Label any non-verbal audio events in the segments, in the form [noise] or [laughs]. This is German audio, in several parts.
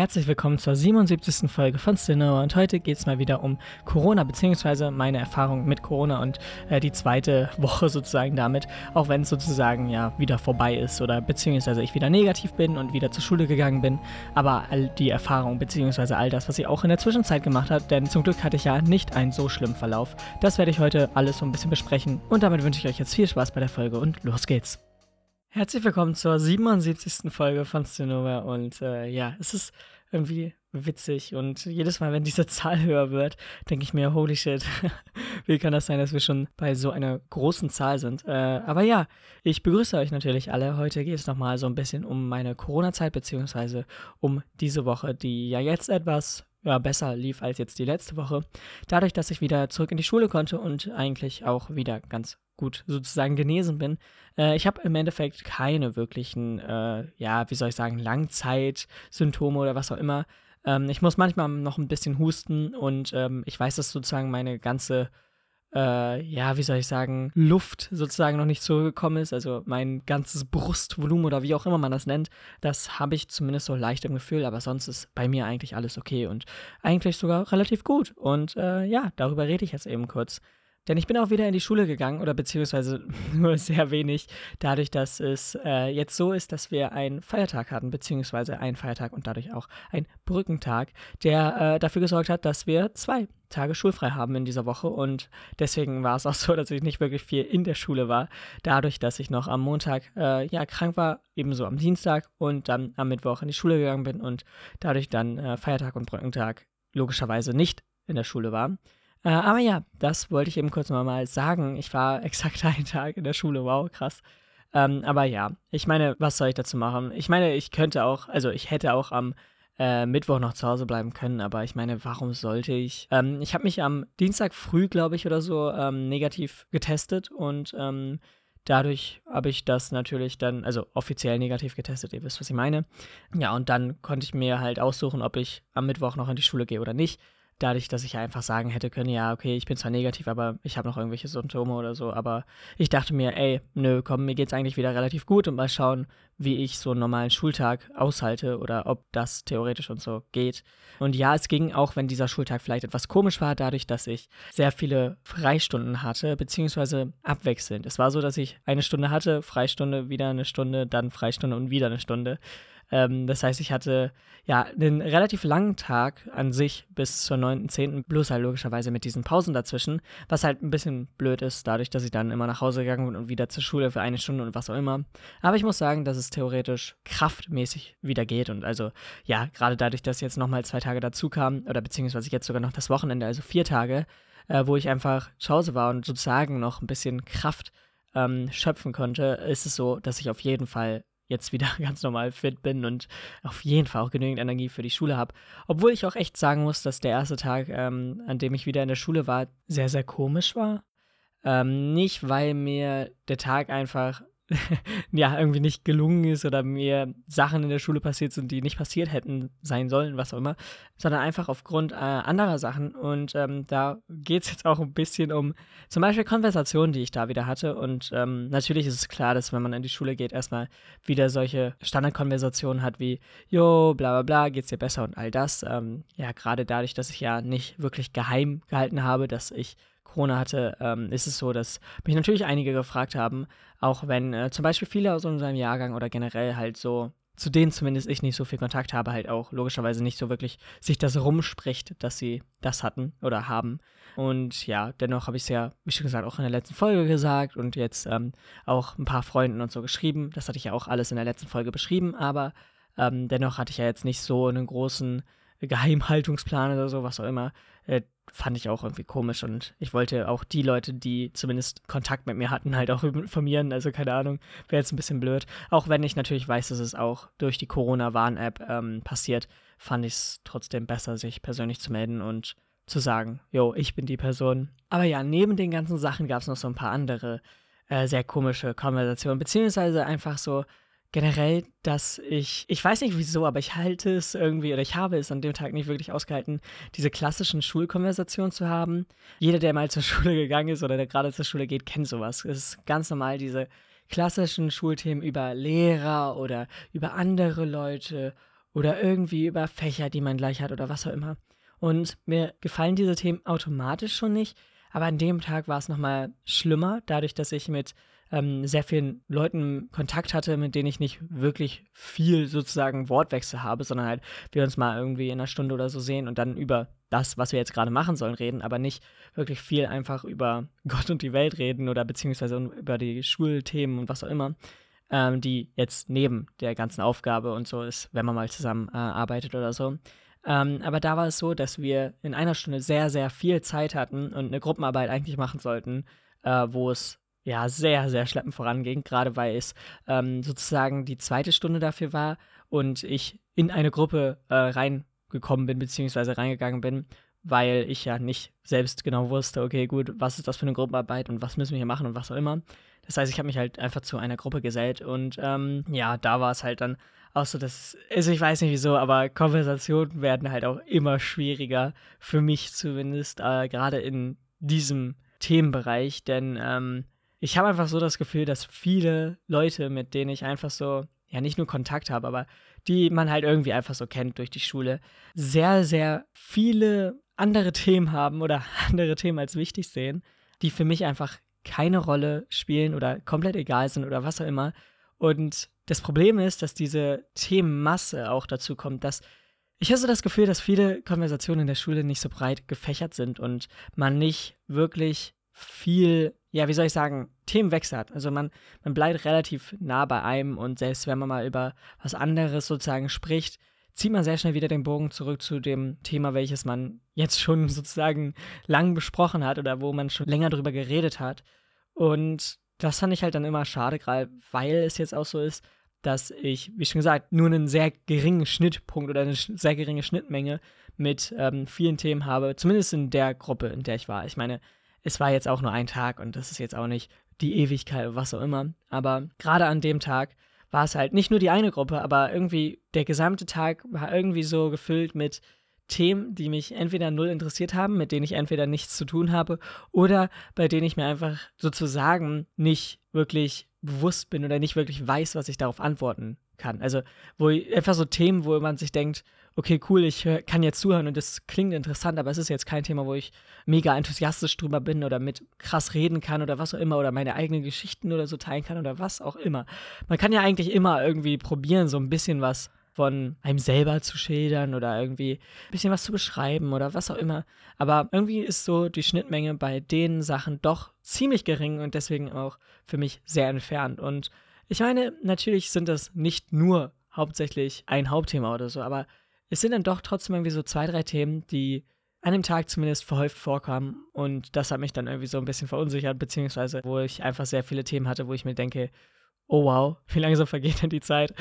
Herzlich willkommen zur 77. Folge von Cinema und heute geht es mal wieder um Corona beziehungsweise meine Erfahrung mit Corona und äh, die zweite Woche sozusagen damit, auch wenn es sozusagen ja wieder vorbei ist oder beziehungsweise ich wieder negativ bin und wieder zur Schule gegangen bin, aber all die Erfahrung beziehungsweise all das, was ich auch in der Zwischenzeit gemacht habe, denn zum Glück hatte ich ja nicht einen so schlimmen Verlauf. Das werde ich heute alles so ein bisschen besprechen und damit wünsche ich euch jetzt viel Spaß bei der Folge und los geht's. Herzlich willkommen zur 77. Folge von Cinema und äh, ja, es ist irgendwie witzig und jedes Mal, wenn diese [laughs] Zahl höher wird, denke ich mir, holy shit, [laughs] wie kann das sein, dass wir schon bei so einer großen Zahl sind? Äh, aber ja, ich begrüße euch natürlich alle. Heute geht es nochmal so ein bisschen um meine Corona-Zeit, beziehungsweise um diese Woche, die ja jetzt etwas ja, besser lief als jetzt die letzte Woche. Dadurch, dass ich wieder zurück in die Schule konnte und eigentlich auch wieder ganz gut sozusagen genesen bin. Äh, ich habe im Endeffekt keine wirklichen, äh, ja, wie soll ich sagen, Langzeitsymptome oder was auch immer. Ähm, ich muss manchmal noch ein bisschen husten und ähm, ich weiß, dass sozusagen meine ganze, äh, ja, wie soll ich sagen, Luft sozusagen noch nicht zurückgekommen ist. Also mein ganzes Brustvolumen oder wie auch immer man das nennt, das habe ich zumindest so leicht im Gefühl, aber sonst ist bei mir eigentlich alles okay und eigentlich sogar relativ gut. Und äh, ja, darüber rede ich jetzt eben kurz. Denn ich bin auch wieder in die Schule gegangen oder beziehungsweise [laughs] nur sehr wenig, dadurch, dass es äh, jetzt so ist, dass wir einen Feiertag hatten, beziehungsweise einen Feiertag und dadurch auch einen Brückentag, der äh, dafür gesorgt hat, dass wir zwei Tage schulfrei haben in dieser Woche und deswegen war es auch so, [laughs] dass ich nicht wirklich viel in der Schule war, dadurch, dass ich noch am Montag äh, ja krank war, ebenso am Dienstag und dann am Mittwoch in die Schule gegangen bin und dadurch dann äh, Feiertag und Brückentag logischerweise nicht in der Schule war. Äh, aber ja, das wollte ich eben kurz mal sagen. Ich war [laughs] exakt einen Tag in der Schule. Wow, krass. Ähm, aber ja, ich meine, was soll ich dazu machen? Ich meine, ich könnte auch, also ich hätte auch am äh, Mittwoch noch zu Hause bleiben können, aber ich meine, warum sollte ich? Ähm, ich habe mich am Dienstag früh, glaube ich, oder so ähm, negativ getestet und ähm, dadurch habe ich das natürlich dann, also offiziell negativ getestet, ihr wisst, was ich meine. Ja, und dann konnte ich mir halt aussuchen, ob ich am Mittwoch noch in die Schule gehe oder nicht dadurch, dass ich einfach sagen hätte können, ja, okay, ich bin zwar negativ, aber ich habe noch irgendwelche Symptome oder so, aber ich dachte mir, ey, nö, komm, mir geht's eigentlich wieder relativ gut und mal schauen, wie ich so einen normalen Schultag aushalte oder ob das theoretisch und so geht. Und ja, es ging auch, wenn dieser Schultag vielleicht etwas komisch war, dadurch, dass ich sehr viele Freistunden hatte, beziehungsweise abwechselnd. Es war so, dass ich eine Stunde hatte, Freistunde, wieder eine Stunde, dann Freistunde und wieder eine Stunde. Ähm, das heißt, ich hatte ja einen relativ langen Tag an sich bis zur 9.10. bloß halt logischerweise mit diesen Pausen dazwischen, was halt ein bisschen blöd ist, dadurch, dass ich dann immer nach Hause gegangen bin und wieder zur Schule für eine Stunde und was auch immer. Aber ich muss sagen, dass es theoretisch kraftmäßig wieder geht und also ja, gerade dadurch, dass jetzt nochmal zwei Tage dazu kamen oder beziehungsweise jetzt sogar noch das Wochenende, also vier Tage, äh, wo ich einfach zu Hause war und sozusagen noch ein bisschen Kraft ähm, schöpfen konnte, ist es so, dass ich auf jeden Fall jetzt wieder [laughs] ganz normal fit bin und auf jeden Fall auch genügend Energie für die Schule habe. Obwohl ich auch echt sagen muss, dass der erste Tag, ähm, an dem ich wieder in der Schule war, sehr, sehr komisch war. Ähm, nicht, weil mir der Tag einfach [laughs] ja, irgendwie nicht gelungen ist oder mir Sachen in der Schule passiert sind, die nicht passiert hätten sein sollen, was auch immer, sondern einfach aufgrund äh, anderer Sachen. Und ähm, da geht es jetzt auch ein bisschen um zum Beispiel Konversationen, die ich da wieder hatte. Und ähm, natürlich ist es klar, dass wenn man in die Schule geht, erstmal wieder solche Standardkonversationen hat wie, jo, bla bla bla, geht's dir besser und all das. Ähm, ja, gerade dadurch, dass ich ja nicht wirklich geheim gehalten habe, dass ich Corona hatte, ähm, ist es so, dass mich natürlich einige gefragt haben, auch wenn äh, zum Beispiel viele aus unserem Jahrgang oder generell halt so, zu denen zumindest ich nicht so viel Kontakt habe, halt auch logischerweise nicht so wirklich sich das rumspricht, dass sie das hatten oder haben. Und ja, dennoch habe ich es ja, wie schon gesagt, auch in der letzten Folge gesagt und jetzt ähm, auch ein paar Freunden und so geschrieben. Das hatte ich ja auch alles in der letzten Folge beschrieben, aber ähm, dennoch hatte ich ja jetzt nicht so einen großen Geheimhaltungsplan oder so, was auch immer, äh, fand ich auch irgendwie komisch und ich wollte auch die Leute, die zumindest Kontakt mit mir hatten, halt auch [laughs] informieren. Also keine Ahnung, wäre jetzt ein bisschen blöd. Auch wenn ich natürlich weiß, dass es auch durch die Corona-Warn-App ähm, passiert, fand ich es trotzdem besser, sich persönlich zu melden und zu sagen, jo, ich bin die Person. Aber ja, neben den ganzen Sachen gab es noch so ein paar andere äh, sehr komische Konversationen, beziehungsweise einfach so generell, dass ich, ich weiß nicht wieso, aber ich halte es irgendwie oder ich habe es an dem Tag nicht wirklich ausgehalten, diese klassischen Schulkonversationen zu haben. Jeder, der mal zur [laughs] Schule gegangen ist oder der gerade zur Schule geht, kennt sowas. Es ist ganz normal, diese klassischen Schulthemen über Lehrer oder über andere Leute oder irgendwie über Fächer, die man gleich hat oder was auch immer. Und mir gefallen diese Themen automatisch schon nicht, aber an dem Tag war es nochmal schlimmer, dadurch, dass ich mit ähm, sehr vielen Leuten Kontakt hatte, mit denen ich nicht wirklich viel sozusagen Wortwechsel habe, sondern halt wir uns mal irgendwie in einer Stunde oder so sehen und dann über das, was wir jetzt gerade machen sollen, reden, aber nicht wirklich viel einfach über [laughs] Gott und die Welt reden oder beziehungsweise über die Schulthemen und was auch immer, ähm, die jetzt neben der ganzen Aufgabe und so ist, wenn man mal zusammen äh, arbeitet oder so. Ähm, aber da war es so, dass wir in einer Stunde sehr, sehr viel Zeit hatten und eine Gruppenarbeit eigentlich machen sollten, äh, wo es ja sehr, sehr schleppend voranging, gerade weil es ähm, sozusagen die zweite Stunde dafür war und ich in eine Gruppe äh, reingekommen bin, beziehungsweise reingegangen bin, weil ich ja nicht selbst genau wusste, okay, gut, was ist das für eine Gruppenarbeit und was müssen wir hier machen und was auch immer. Das heißt, ich habe mich halt einfach zu einer Gruppe gesellt und ähm, ja, da war es halt dann auch so, dass, also ich weiß nicht wieso, aber Konversationen werden halt auch immer schwieriger, für mich zumindest, äh, gerade in diesem Themenbereich, denn ähm, ich habe einfach so das Gefühl, dass viele Leute, mit denen ich einfach so, ja, nicht nur Kontakt habe, aber die man halt irgendwie einfach so kennt durch die Schule, sehr, sehr viele andere Themen haben oder [laughs] andere Themen als wichtig sehen, die für mich einfach keine Rolle spielen oder komplett egal sind oder was auch immer. Und das Problem ist, dass diese Themenmasse auch dazu kommt, dass ich habe so das Gefühl, dass viele Konversationen in der Schule nicht so breit gefächert sind und man nicht wirklich viel ja, wie soll ich sagen, Themenwechsel hat. Also man, man bleibt relativ nah bei einem und selbst wenn man mal über was anderes sozusagen spricht, zieht man sehr schnell wieder den Bogen zurück zu dem Thema, welches man jetzt schon [laughs] sozusagen lang besprochen hat oder wo man schon länger drüber geredet hat. Und das fand ich halt dann immer schade, gerade weil es jetzt auch so ist, dass ich, wie schon gesagt, nur einen sehr geringen Schnittpunkt oder eine sehr geringe Schnittmenge mit ähm, vielen Themen habe, zumindest in der Gruppe, in der ich war. Ich meine, es war jetzt auch nur ein Tag und das ist jetzt auch nicht die Ewigkeit oder was auch immer. Aber gerade an dem Tag war es halt nicht nur die eine Gruppe, aber irgendwie der gesamte Tag war irgendwie so gefüllt mit Themen, die mich entweder null interessiert haben, mit denen ich entweder nichts zu tun habe oder bei denen ich mir einfach sozusagen nicht wirklich bewusst bin oder nicht wirklich weiß, was ich darauf antworten kann. Also, wo einfach so Themen, wo man sich denkt, okay, cool, ich kann jetzt zuhören und das klingt interessant, aber es ist jetzt kein Thema, wo ich mega enthusiastisch drüber bin oder mit krass reden kann oder was auch immer oder meine eigenen Geschichten oder so teilen kann oder was auch immer. Man kann ja eigentlich immer irgendwie probieren, so ein bisschen was von einem selber zu schildern oder irgendwie ein bisschen was zu beschreiben oder was auch immer. Aber irgendwie ist so die Schnittmenge bei den Sachen doch ziemlich gering und deswegen auch für mich sehr entfernt. Und ich meine, natürlich sind das nicht nur hauptsächlich ein Hauptthema oder so, aber es sind dann doch trotzdem irgendwie so zwei, drei Themen, die an dem Tag zumindest verhäuft vorkamen. Und das hat mich dann irgendwie so ein bisschen verunsichert, beziehungsweise wo ich einfach sehr viele Themen hatte, wo ich mir denke, oh wow, wie langsam vergeht denn die Zeit?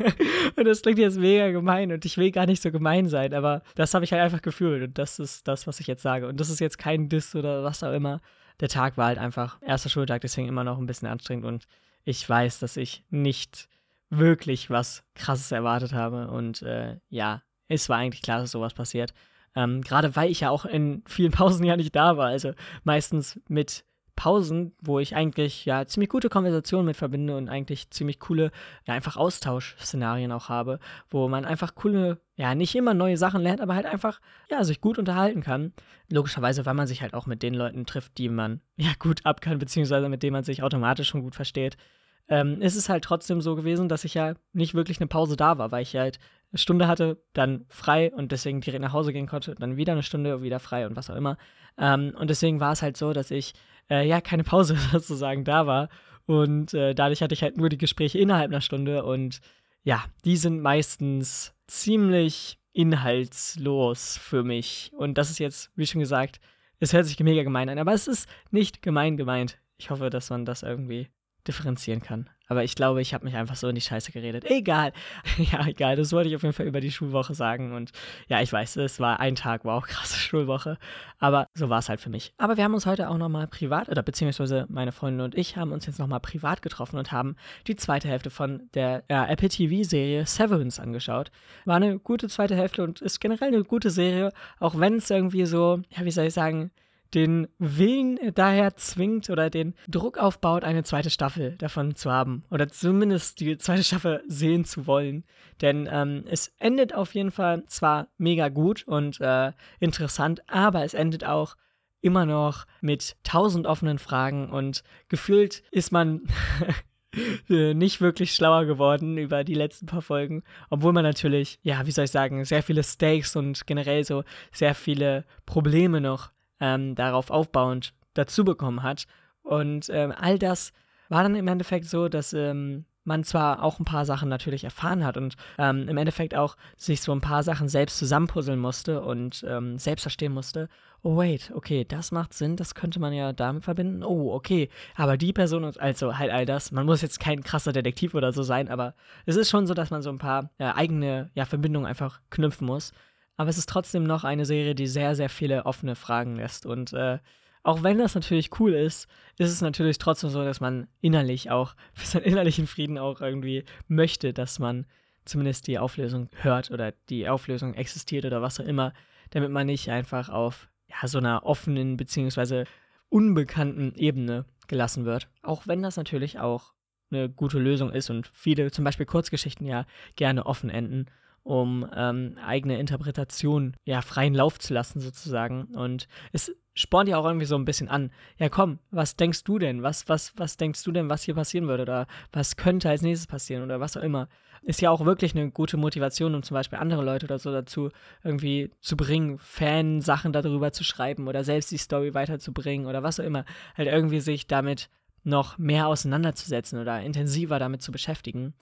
[laughs] und das klingt jetzt mega gemein und ich will gar nicht so gemein sein, aber das habe ich halt einfach gefühlt und das ist das, was ich jetzt sage. Und das ist jetzt kein Diss oder was auch immer. Der Tag war halt einfach erster Schultag, deswegen immer noch ein bisschen anstrengend und ich weiß, dass ich nicht wirklich was Krasses erwartet habe und äh, ja, es war eigentlich klar, dass sowas passiert. Ähm, Gerade weil ich ja auch in vielen [laughs] Pausen ja nicht da war. Also meistens mit Pausen, wo ich eigentlich ja ziemlich gute Konversationen mit verbinde und eigentlich ziemlich coole, ja, einfach Austauschszenarien auch habe, wo man einfach coole, ja, nicht immer neue Sachen lernt, aber halt einfach, ja, sich gut unterhalten kann. Logischerweise, weil man sich halt auch mit den Leuten trifft, die man ja gut ab kann, beziehungsweise mit denen man sich automatisch schon gut versteht. Ähm, ist es halt trotzdem so gewesen, dass ich ja nicht wirklich eine Pause da war, weil ich halt eine Stunde hatte, dann frei und deswegen direkt nach Hause gehen konnte, dann wieder eine Stunde, wieder frei und was auch immer. Ähm, und deswegen war es halt so, dass ich äh, ja keine Pause [laughs] sozusagen da war. Und äh, dadurch hatte ich halt nur die Gespräche innerhalb einer Stunde und ja, die sind meistens ziemlich inhaltslos für mich. Und das ist jetzt, wie schon gesagt, es hört sich mega gemein an, aber es ist nicht gemein gemeint. Ich hoffe, dass man das irgendwie differenzieren kann. Aber ich glaube, ich habe mich einfach so in die Scheiße geredet. Egal. [laughs] Ja, egal. Das wollte ich auf jeden Fall über die Schulwoche sagen. Und ja, ich weiß, es war ein Tag, war auch [laughs] krasse Schulwoche. Aber so war es halt für mich. Aber wir haben uns heute auch nochmal privat, oder beziehungsweise meine Freundin und ich haben uns jetzt nochmal privat getroffen und haben die zweite Hälfte von der äh, Apple TV-Serie Severance angeschaut. War eine gute zweite Hälfte und ist generell eine gute Serie, auch wenn es irgendwie so, ja, wie soll ich sagen, den Willen daher zwingt oder den Druck aufbaut, eine zweite Staffel davon zu haben. Oder zumindest die zweite Staffel sehen zu wollen. Denn ähm, es endet auf jeden Fall zwar mega gut und äh, interessant, aber es endet auch immer noch mit tausend offenen Fragen und gefühlt ist man [laughs] nicht wirklich schlauer geworden über die letzten paar Folgen, obwohl man natürlich, ja, wie soll ich sagen, sehr viele Stakes und generell so sehr viele Probleme noch ähm, darauf aufbauend dazu bekommen hat. Und ähm, all das war dann im Endeffekt so, dass ähm, man zwar auch ein paar Sachen natürlich erfahren hat und ähm, im Endeffekt auch sich so ein paar Sachen selbst zusammenpuzzeln musste und ähm, selbst verstehen musste, oh wait, okay, das macht Sinn, das könnte man ja damit verbinden. Oh, okay, aber die Person, also halt all das, man muss jetzt kein krasser Detektiv oder so sein, aber es ist schon so, dass man so ein paar äh, eigene ja, Verbindungen einfach knüpfen muss. Aber es ist trotzdem noch eine Serie, die sehr, sehr viele offene Fragen lässt und äh, auch wenn das natürlich cool ist, ist es natürlich trotzdem so, dass man innerlich auch, [laughs] für seinen innerlichen Frieden auch irgendwie möchte, dass man zumindest die Auflösung hört oder die Auflösung existiert oder was auch immer, damit man nicht einfach auf ja, so einer offenen bzw. unbekannten Ebene gelassen wird. Auch wenn das natürlich auch eine gute Lösung ist und viele, zum Beispiel Kurzgeschichten ja gerne offen enden um ähm, eigene Interpretation ja freien Lauf zu lassen sozusagen. Und es spornt ja auch irgendwie so ein bisschen an. Ja, komm, was denkst du denn? Was, was, was denkst du denn, was hier passieren würde? Oder was könnte als nächstes passieren? Oder was auch immer. Ist ja auch wirklich eine gute Motivation, um zum Beispiel andere Leute oder so dazu irgendwie zu bringen, Fan-Sachen darüber zu schreiben oder selbst die Story weiterzubringen oder was auch immer. Halt irgendwie sich damit noch mehr auseinanderzusetzen oder intensiver damit zu beschäftigen.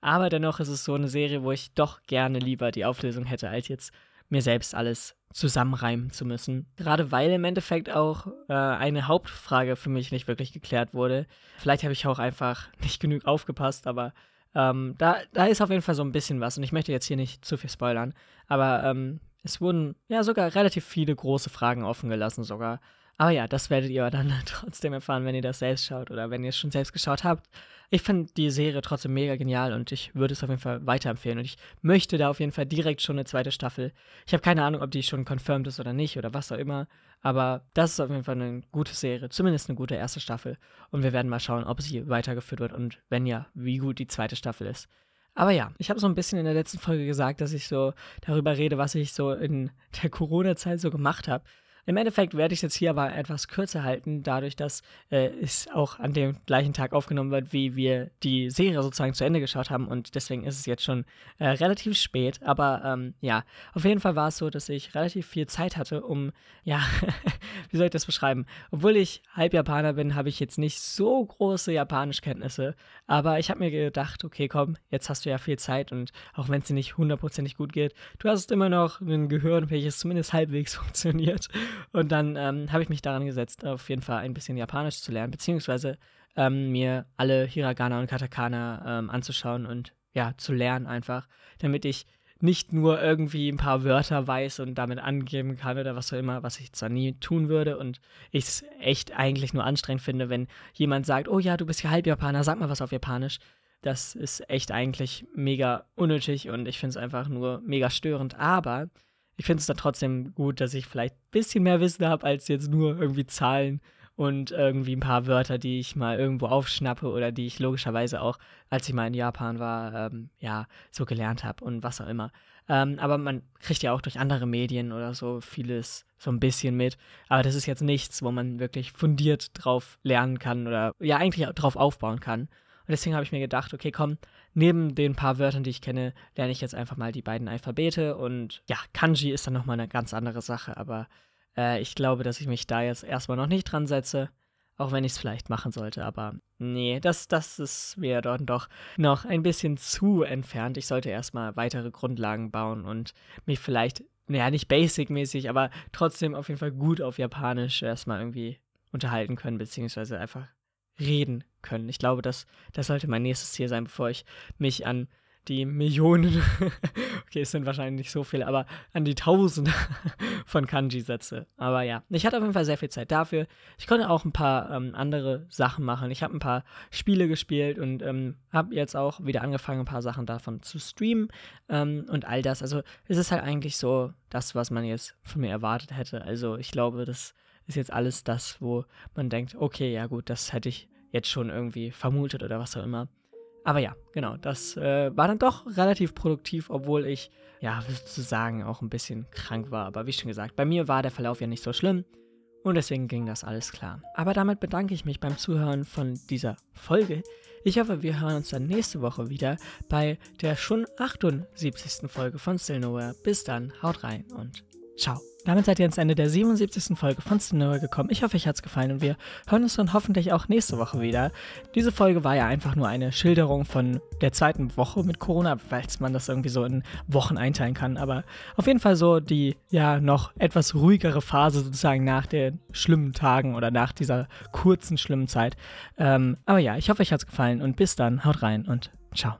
Aber dennoch ist es so eine Serie, wo ich doch gerne lieber die Auflösung hätte, als jetzt mir selbst alles zusammenreimen zu müssen. Gerade weil im Endeffekt auch äh, eine Hauptfrage für mich nicht wirklich geklärt wurde. Vielleicht habe ich auch einfach [laughs] nicht genug aufgepasst, aber ähm, da, da ist auf jeden Fall so ein bisschen was. Und ich möchte jetzt hier nicht zu viel spoilern, aber ähm, es wurden ja sogar relativ viele große Fragen offen gelassen sogar. Aber ja, das werdet ihr dann [laughs] trotzdem erfahren, wenn ihr das selbst schaut oder wenn ihr es schon selbst geschaut habt. Ich finde die Serie trotzdem mega genial und ich würde es auf jeden Fall weiterempfehlen. Und ich möchte da auf jeden Fall direkt schon eine zweite Staffel. Ich habe keine Ahnung, ob die schon confirmed ist oder nicht oder was auch immer. Aber das ist auf jeden Fall eine gute Serie, zumindest eine gute erste Staffel. Und wir werden mal schauen, ob sie weitergeführt wird und wenn ja, wie gut die zweite Staffel ist. Aber ja, ich habe so ein bisschen in der letzten Folge gesagt, dass ich so darüber rede, was ich so in der Corona-Zeit so gemacht habe. Im Endeffekt werde ich es jetzt hier aber etwas kürzer halten, dadurch, dass äh, es auch an dem gleichen Tag aufgenommen wird, wie wir die Serie sozusagen zu Ende geschaut haben. Und deswegen ist es jetzt schon äh, relativ spät. Aber ähm, ja, auf jeden Fall war es so, dass ich relativ viel Zeit hatte, um, ja, [laughs] wie soll ich das beschreiben? Obwohl ich halb Japaner bin, habe ich jetzt nicht so große Japanischkenntnisse. Aber ich habe mir gedacht, okay, komm, jetzt hast du ja viel Zeit und auch wenn es dir nicht hundertprozentig gut geht, du hast immer noch ein Gehirn, welches zumindest halbwegs [laughs] funktioniert. Und dann ähm, habe ich mich daran gesetzt, auf jeden Fall ein bisschen Japanisch zu lernen, beziehungsweise ähm, mir alle Hiragana und Katakana ähm, anzuschauen und ja, zu lernen einfach, damit ich nicht nur irgendwie ein paar Wörter weiß und damit angeben kann oder was auch immer, was ich zwar nie tun würde und ich es echt eigentlich nur anstrengend finde, wenn jemand sagt, oh ja, du bist ja halb Japaner, sag mal was auf Japanisch. Das ist echt eigentlich mega unnötig und ich finde es einfach nur mega störend. Aber ich finde es dann trotzdem gut, dass ich vielleicht ein bisschen mehr Wissen habe, als jetzt nur irgendwie Zahlen und irgendwie ein paar Wörter, die ich mal irgendwo aufschnappe oder die ich logischerweise auch, als ich mal in Japan war, ähm, ja, so gelernt habe und was auch immer. Ähm, aber man kriegt ja auch durch andere Medien oder so vieles so ein bisschen mit. Aber das ist jetzt nichts, wo man wirklich fundiert drauf lernen kann oder ja, eigentlich drauf aufbauen kann. Und deswegen habe ich mir gedacht, okay, komm, neben den paar Wörtern, die ich kenne, lerne ich jetzt einfach mal die beiden Alphabete. Und ja, Kanji ist dann nochmal eine ganz andere Sache. Aber äh, ich glaube, dass ich mich da jetzt erstmal noch nicht dran setze. Auch wenn ich es vielleicht machen sollte. Aber nee, das, das ist mir dann doch noch ein bisschen zu entfernt. Ich sollte erstmal weitere Grundlagen bauen und mich vielleicht, naja, nicht basic-mäßig, aber trotzdem auf jeden Fall gut auf Japanisch erstmal irgendwie unterhalten können, beziehungsweise einfach reden können. Ich glaube, das, das sollte mein nächstes Ziel sein, bevor ich mich an die Millionen, [laughs] okay, es sind wahrscheinlich nicht so viele, aber an die Tausende [laughs] von Kanji setze. Aber ja, ich hatte auf jeden Fall sehr viel Zeit dafür. Ich konnte auch ein paar ähm, andere Sachen machen. Ich habe ein paar Spiele gespielt und ähm, habe jetzt auch wieder angefangen, ein paar Sachen davon zu streamen ähm, und all das. Also es ist halt eigentlich so das, was man jetzt von mir erwartet hätte. Also ich glaube, das ist jetzt alles das, wo man denkt, okay, ja gut, das hätte ich jetzt schon irgendwie vermutet oder was auch immer. Aber ja, genau, das äh, war dann doch relativ produktiv, obwohl ich, ja, sozusagen auch ein bisschen krank war. Aber wie schon gesagt, bei mir war der Verlauf ja nicht so schlimm. Und deswegen ging das alles klar. Aber damit bedanke ich mich beim Zuhören von dieser Folge. Ich hoffe, wir hören uns dann nächste Woche wieder bei der schon 78. Folge von Still Nowhere. Bis dann, haut rein und ciao. Damit seid ihr ans Ende der 77. Folge von Cinema gekommen. Ich hoffe, euch hat es gefallen und wir hören uns dann hoffentlich auch nächste Woche wieder. Diese Folge war ja einfach nur eine Schilderung von der zweiten Woche mit Corona, weil man das irgendwie so in Wochen einteilen kann. Aber auf jeden Fall so die ja noch etwas ruhigere Phase sozusagen nach den schlimmen Tagen oder nach dieser kurzen schlimmen Zeit. Ähm, aber ja, ich hoffe, euch hat es gefallen und bis dann, haut rein und ciao.